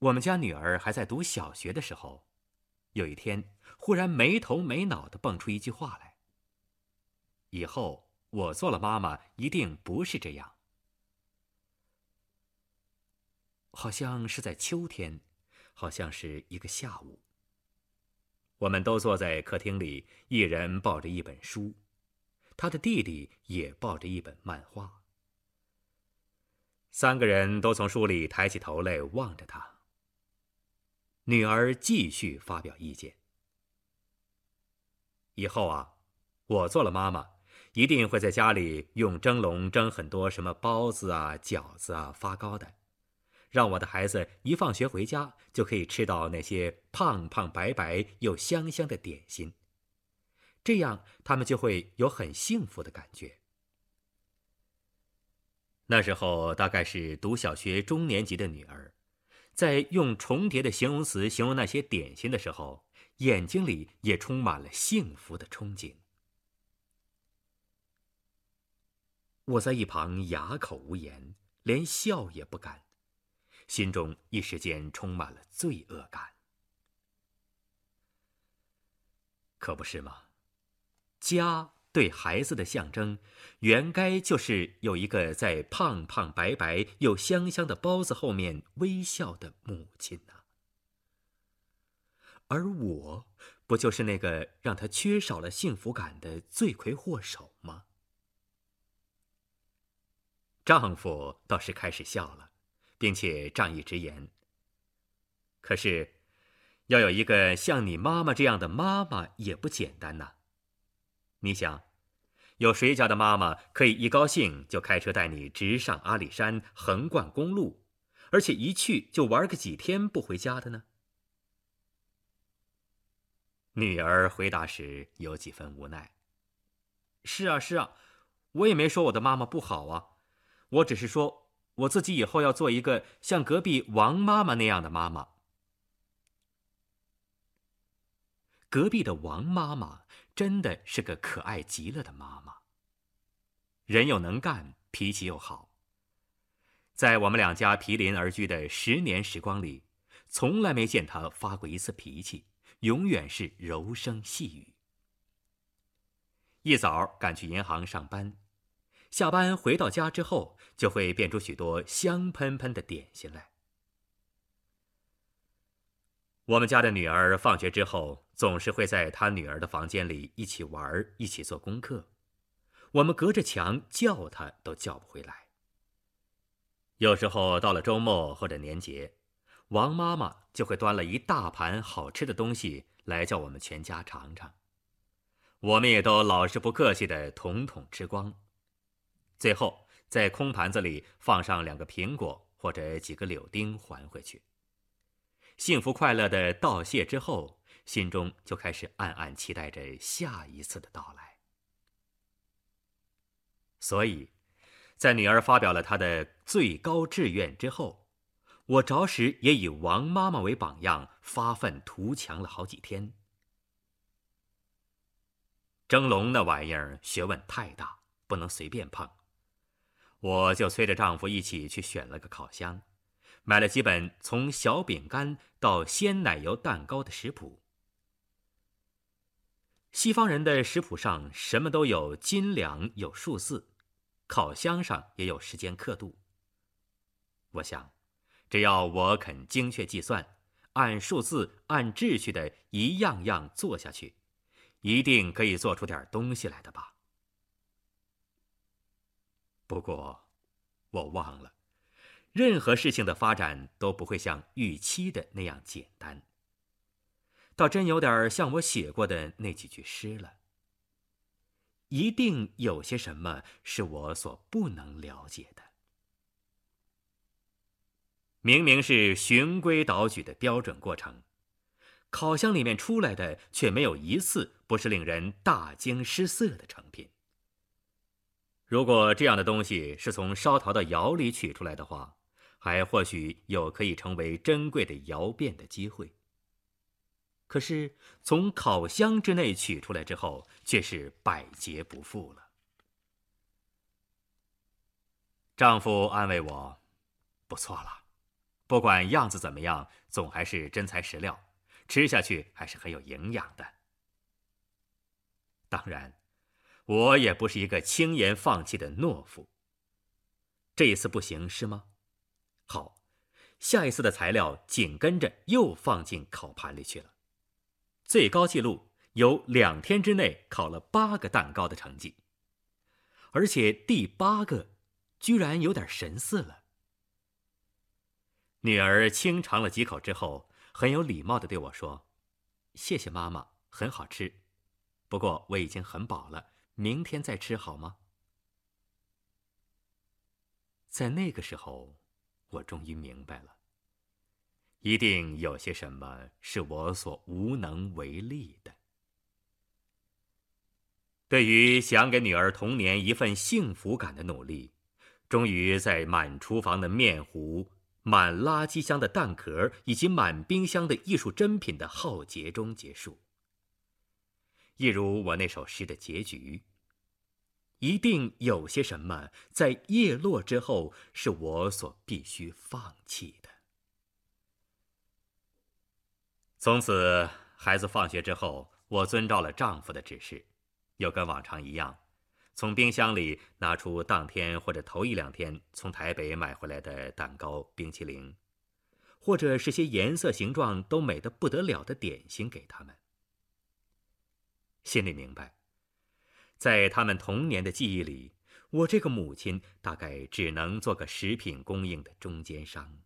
我们家女儿还在读小学的时候，有一天忽然没头没脑的蹦出一句话来：“以后我做了妈妈，一定不是这样。”好像是在秋天，好像是一个下午。我们都坐在客厅里，一人抱着一本书，他的弟弟也抱着一本漫画。三个人都从书里抬起头来望着他。女儿继续发表意见：“以后啊，我做了妈妈，一定会在家里用蒸笼蒸很多什么包子啊、饺子啊、发糕的。”让我的孩子一放学回家就可以吃到那些胖胖白白又香香的点心，这样他们就会有很幸福的感觉。那时候大概是读小学中年级的女儿，在用重叠的形容词形容那些点心的时候，眼睛里也充满了幸福的憧憬。我在一旁哑口无言，连笑也不敢。心中一时间充满了罪恶感，可不是吗？家对孩子的象征，原该就是有一个在胖胖白白又香香的包子后面微笑的母亲呢。而我，不就是那个让他缺少了幸福感的罪魁祸首吗？丈夫倒是开始笑了。并且仗义直言。可是，要有一个像你妈妈这样的妈妈也不简单呐。你想，有谁家的妈妈可以一高兴就开车带你直上阿里山，横贯公路，而且一去就玩个几天不回家的呢？女儿回答时有几分无奈：“是啊，是啊，我也没说我的妈妈不好啊，我只是说。”我自己以后要做一个像隔壁王妈妈那样的妈妈。隔壁的王妈妈真的是个可爱极了的妈妈，人又能干，脾气又好。在我们两家毗邻而居的十年时光里，从来没见她发过一次脾气，永远是柔声细语。一早赶去银行上班。下班回到家之后，就会变出许多香喷喷的点心来。我们家的女儿放学之后，总是会在他女儿的房间里一起玩，一起做功课。我们隔着墙叫他都叫不回来。有时候到了周末或者年节，王妈妈就会端了一大盘好吃的东西来叫我们全家尝尝。我们也都老实不客气的统统吃光。最后，在空盘子里放上两个苹果或者几个柳丁，还回去。幸福快乐的道谢之后，心中就开始暗暗期待着下一次的到来。所以，在女儿发表了她的最高志愿之后，我着实也以王妈妈为榜样，发愤图强了好几天。蒸笼那玩意儿学问太大，不能随便碰。我就催着丈夫一起去选了个烤箱，买了几本从小饼干到鲜奶油蛋糕的食谱。西方人的食谱上什么都有斤两有数字，烤箱上也有时间刻度。我想，只要我肯精确计算，按数字、按秩序的一样样做下去，一定可以做出点东西来的吧。不过，我忘了，任何事情的发展都不会像预期的那样简单。倒真有点像我写过的那几句诗了。一定有些什么是我所不能了解的。明明是循规蹈矩的标准过程，烤箱里面出来的却没有一次不是令人大惊失色的成品。如果这样的东西是从烧陶的窑里取出来的话，还或许有可以成为珍贵的窑变的机会。可是从烤箱之内取出来之后，却是百劫不复了。丈夫安慰我：“不错了，不管样子怎么样，总还是真材实料，吃下去还是很有营养的。当然，我也不是一个轻言放弃的懦夫。这一次不行是吗？好，下一次的材料紧跟着又放进烤盘里去了。最高纪录有两天之内烤了八个蛋糕的成绩，而且第八个居然有点神似了。女儿轻尝了几口之后，很有礼貌的对我说：“谢谢妈妈，很好吃。不过我已经很饱了，明天再吃好吗？”在那个时候，我终于明白了，一定有些什么是我所无能为力的。对于想给女儿童年一份幸福感的努力，终于在满厨房的面糊。满垃圾箱的蛋壳以及满冰箱的艺术珍品的浩劫中结束，一如我那首诗的结局。一定有些什么在叶落之后是我所必须放弃的。从此，孩子放学之后，我遵照了丈夫的指示，又跟往常一样。从冰箱里拿出当天或者头一两天从台北买回来的蛋糕、冰淇淋，或者是些颜色、形状都美得不得了的点心给他们。心里明白，在他们童年的记忆里，我这个母亲大概只能做个食品供应的中间商，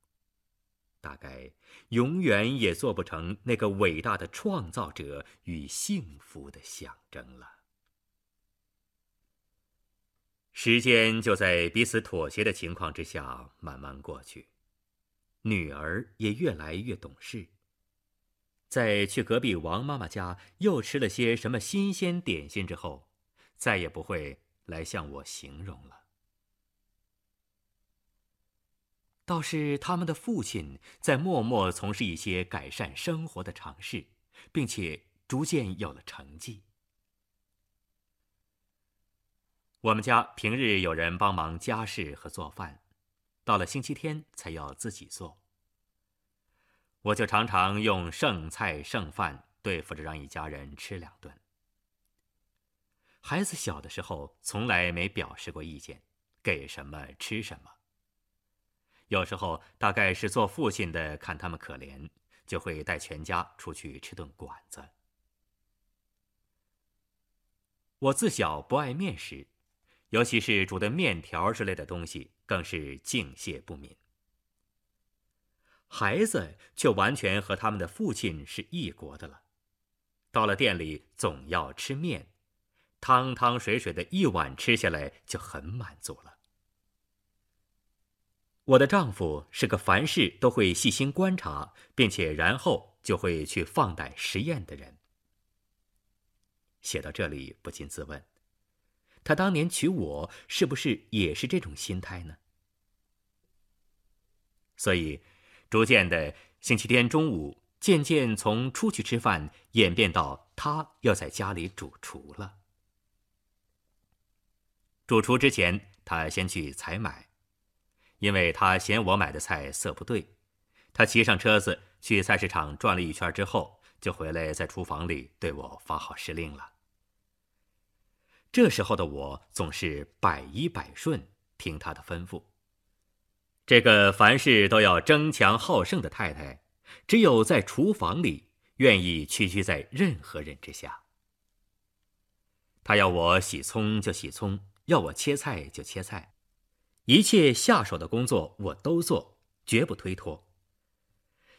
大概永远也做不成那个伟大的创造者与幸福的象征了。时间就在彼此妥协的情况之下慢慢过去，女儿也越来越懂事。在去隔壁王妈妈家又吃了些什么新鲜点心之后，再也不会来向我形容了。倒是他们的父亲在默默从事一些改善生活的尝试，并且逐渐有了成绩。我们家平日有人帮忙家事和做饭，到了星期天才要自己做。我就常常用剩菜剩饭对付着让一家人吃两顿。孩子小的时候从来没表示过意见，给什么吃什么。有时候大概是做父亲的看他们可怜，就会带全家出去吃顿馆子。我自小不爱面食。尤其是煮的面条之类的东西，更是敬谢不敏。孩子却完全和他们的父亲是一国的了。到了店里，总要吃面，汤汤水水的一碗吃下来就很满足了。我的丈夫是个凡事都会细心观察，并且然后就会去放胆实验的人。写到这里，不禁自问。他当年娶我，是不是也是这种心态呢？所以，逐渐的，星期天中午渐渐从出去吃饭演变到他要在家里主厨了。主厨之前，他先去采买，因为他嫌我买的菜色不对。他骑上车子去菜市场转了一圈之后，就回来在厨房里对我发号施令了。这时候的我总是百依百顺，听他的吩咐。这个凡事都要争强好胜的太太，只有在厨房里愿意屈居在任何人之下。他要我洗葱就洗葱，要我切菜就切菜，一切下手的工作我都做，绝不推脱。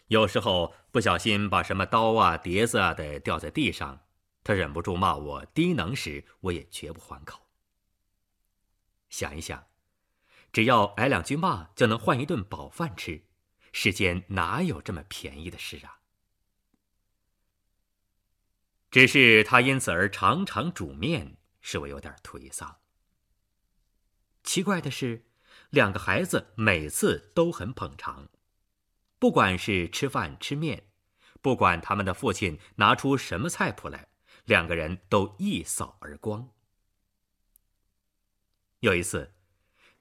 有时候不小心把什么刀啊、碟子啊的掉在地上。他忍不住骂我低能时，我也绝不还口。想一想，只要挨两句骂就能换一顿饱饭吃，世间哪有这么便宜的事啊？只是他因此而常常煮面，使我有点颓丧。奇怪的是，两个孩子每次都很捧场，不管是吃饭吃面，不管他们的父亲拿出什么菜谱来。两个人都一扫而光。有一次，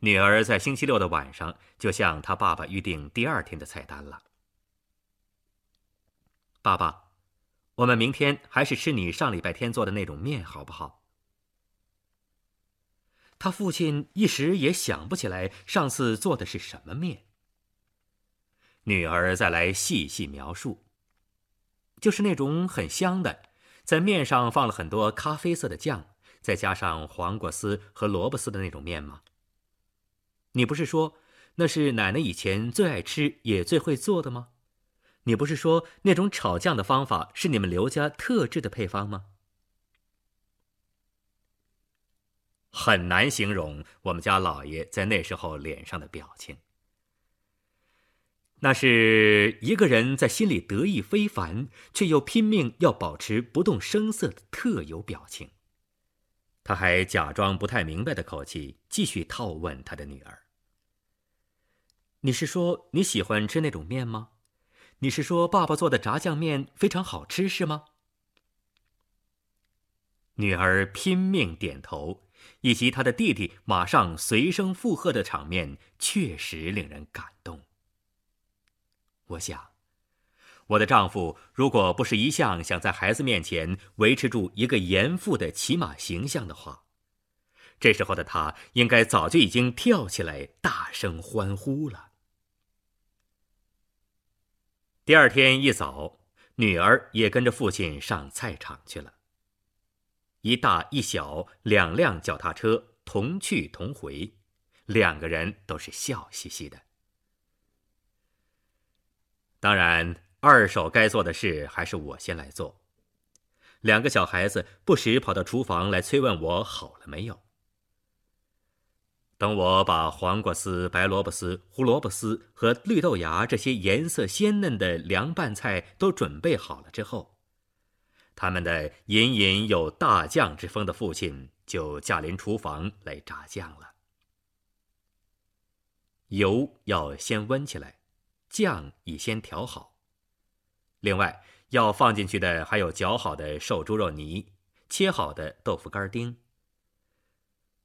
女儿在星期六的晚上就向她爸爸预定第二天的菜单了。爸爸，我们明天还是吃你上礼拜天做的那种面，好不好？他父亲一时也想不起来上次做的是什么面。女儿再来细细描述，就是那种很香的，在面上放了很多咖啡色的酱，再加上黄瓜丝和萝卜丝的那种面吗？你不是说那是奶奶以前最爱吃也最会做的吗？你不是说那种炒酱的方法是你们刘家特制的配方吗？很难形容我们家老爷在那时候脸上的表情。那是一个人在心里得意非凡，却又拼命要保持不动声色的特有表情。他还假装不太明白的口气，继续套问他的女儿：“你是说你喜欢吃那种面吗？你是说爸爸做的炸酱面非常好吃是吗？”女儿拼命点头，以及他的弟弟马上随声附和的场面，确实令人感动。我想，我的丈夫如果不是一向想在孩子面前维持住一个严父的起码形象的话，这时候的他应该早就已经跳起来大声欢呼了。第二天一早，女儿也跟着父亲上菜场去了。一大一小两辆脚踏车同去同回，两个人都是笑嘻嘻的。当然，二手该做的事还是我先来做。两个小孩子不时跑到厨房来催问我好了没有。等我把黄瓜丝、白萝卜丝、胡萝卜丝和绿豆芽这些颜色鲜嫩的凉拌菜都准备好了之后，他们的隐隐有大将之风的父亲就驾临厨房来炸酱了。油要先温起来。酱已先调好，另外要放进去的还有搅好的瘦猪肉泥、切好的豆腐干丁、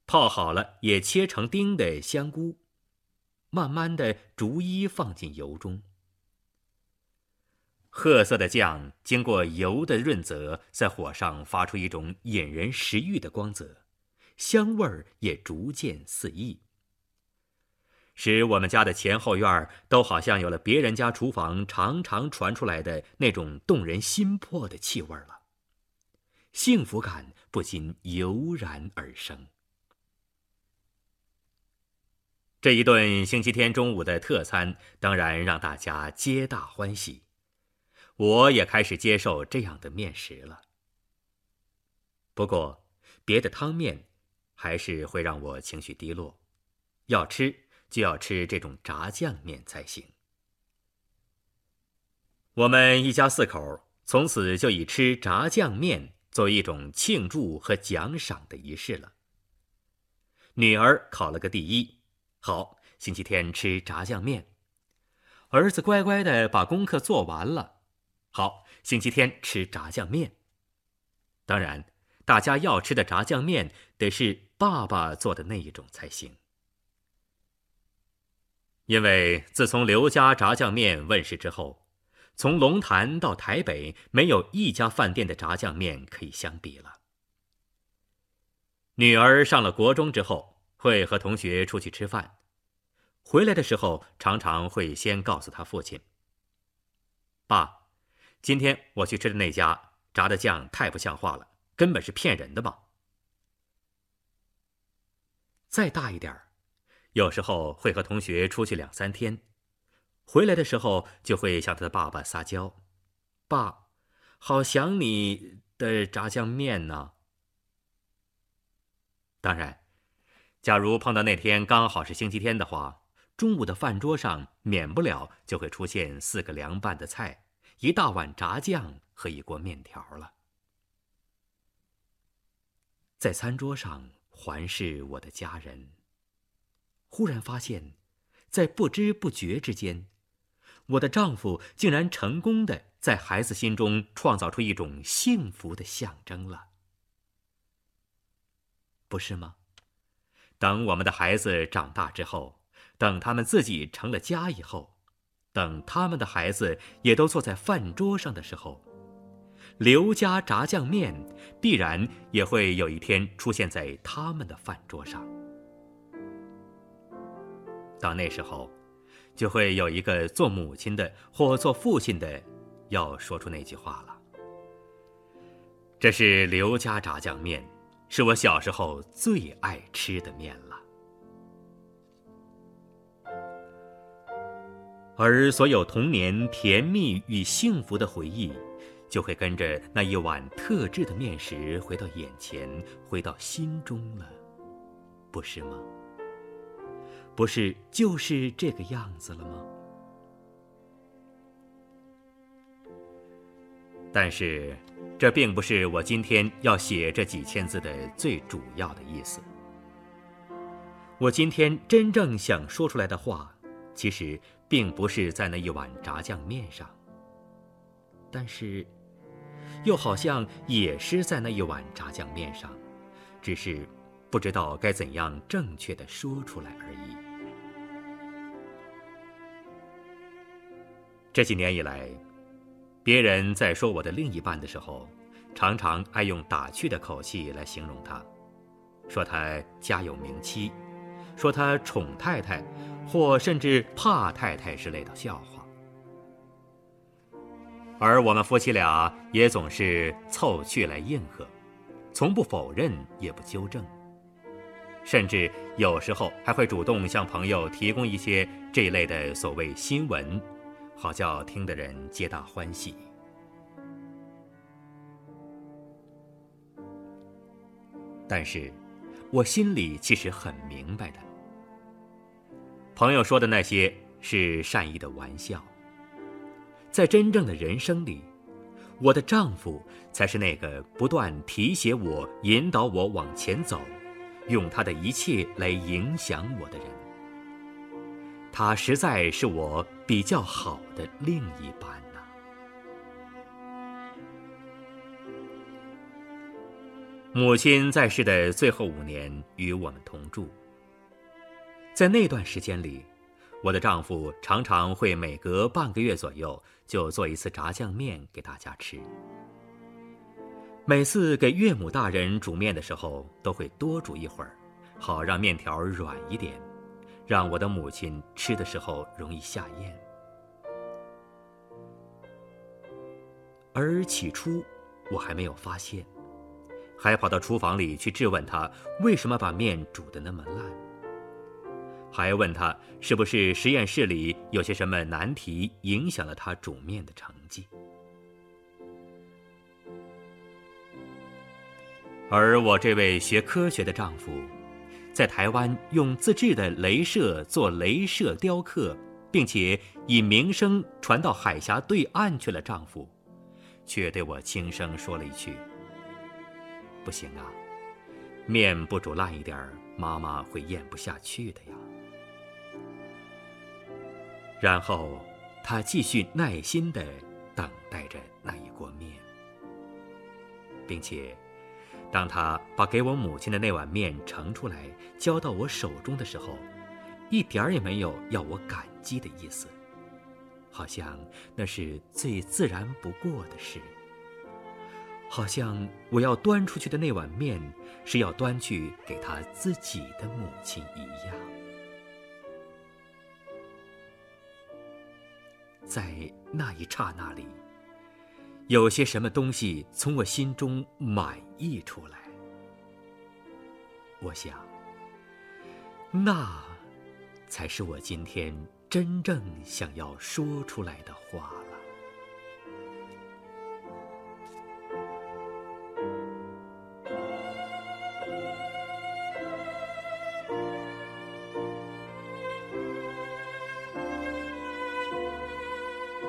泡好了也切成丁的香菇，慢慢的逐一放进油中。褐色的酱经过油的润泽，在火上发出一种引人食欲的光泽，香味儿也逐渐四溢。使我们家的前后院都好像有了别人家厨房常常传出来的那种动人心魄的气味了，幸福感不禁油然而生。这一顿星期天中午的特餐当然让大家皆大欢喜，我也开始接受这样的面食了。不过，别的汤面还是会让我情绪低落，要吃。就要吃这种炸酱面才行。我们一家四口从此就以吃炸酱面作为一种庆祝和奖赏的仪式了。女儿考了个第一，好，星期天吃炸酱面；儿子乖乖的把功课做完了，好，星期天吃炸酱面。当然，大家要吃的炸酱面得是爸爸做的那一种才行。因为自从刘家炸酱面问世之后，从龙潭到台北，没有一家饭店的炸酱面可以相比了。女儿上了国中之后，会和同学出去吃饭，回来的时候常常会先告诉她父亲：“爸，今天我去吃的那家炸的酱太不像话了，根本是骗人的吧。”再大一点儿。有时候会和同学出去两三天，回来的时候就会向他的爸爸撒娇：“爸，好想你的炸酱面呢。”当然，假如碰到那天刚好是星期天的话，中午的饭桌上免不了就会出现四个凉拌的菜、一大碗炸酱和一锅面条了。在餐桌上环视我的家人。忽然发现，在不知不觉之间，我的丈夫竟然成功的在孩子心中创造出一种幸福的象征了，不是吗？等我们的孩子长大之后，等他们自己成了家以后，等他们的孩子也都坐在饭桌上的时候，刘家炸酱面必然也会有一天出现在他们的饭桌上。到那时候，就会有一个做母亲的或做父亲的，要说出那句话了。这是刘家炸酱面。是我小时候最爱吃的面了，而所有童年甜蜜与幸福的回忆，就会跟着那一碗特制的面食回到眼前，回到心中了，不是吗？不是就是这个样子了吗？但是。这并不是我今天要写这几千字的最主要的意思。我今天真正想说出来的话，其实并不是在那一碗炸酱面上，但是，又好像也是在那一碗炸酱面上，只是不知道该怎样正确的说出来而已。这几年以来。别人在说我的另一半的时候，常常爱用打趣的口气来形容他，说他家有名妻，说他宠太太，或甚至怕太太之类的笑话。而我们夫妻俩也总是凑趣来应和，从不否认，也不纠正，甚至有时候还会主动向朋友提供一些这一类的所谓新闻。好叫听的人皆大欢喜，但是，我心里其实很明白的。朋友说的那些是善意的玩笑，在真正的人生里，我的丈夫才是那个不断提携我、引导我往前走，用他的一切来影响我的人。他实在是我比较好的另一半呐。母亲在世的最后五年与我们同住，在那段时间里，我的丈夫常常会每隔半个月左右就做一次炸酱面给大家吃。每次给岳母大人煮面的时候，都会多煮一会儿，好让面条软一点。让我的母亲吃的时候容易下咽，而起初我还没有发现，还跑到厨房里去质问他为什么把面煮的那么烂，还问他是不是实验室里有些什么难题影响了他煮面的成绩，而我这位学科学的丈夫。在台湾用自制的镭射做镭射雕刻，并且以名声传到海峡对岸去了。丈夫，却对我轻声说了一句：“不行啊，面不煮烂一点妈妈会咽不下去的呀。”然后他继续耐心地等待着那一锅面，并且。当他把给我母亲的那碗面盛出来，交到我手中的时候，一点儿也没有要我感激的意思，好像那是最自然不过的事，好像我要端出去的那碗面是要端去给他自己的母亲一样。在那一刹那里。有些什么东西从我心中满溢出来，我想，那才是我今天真正想要说出来的话。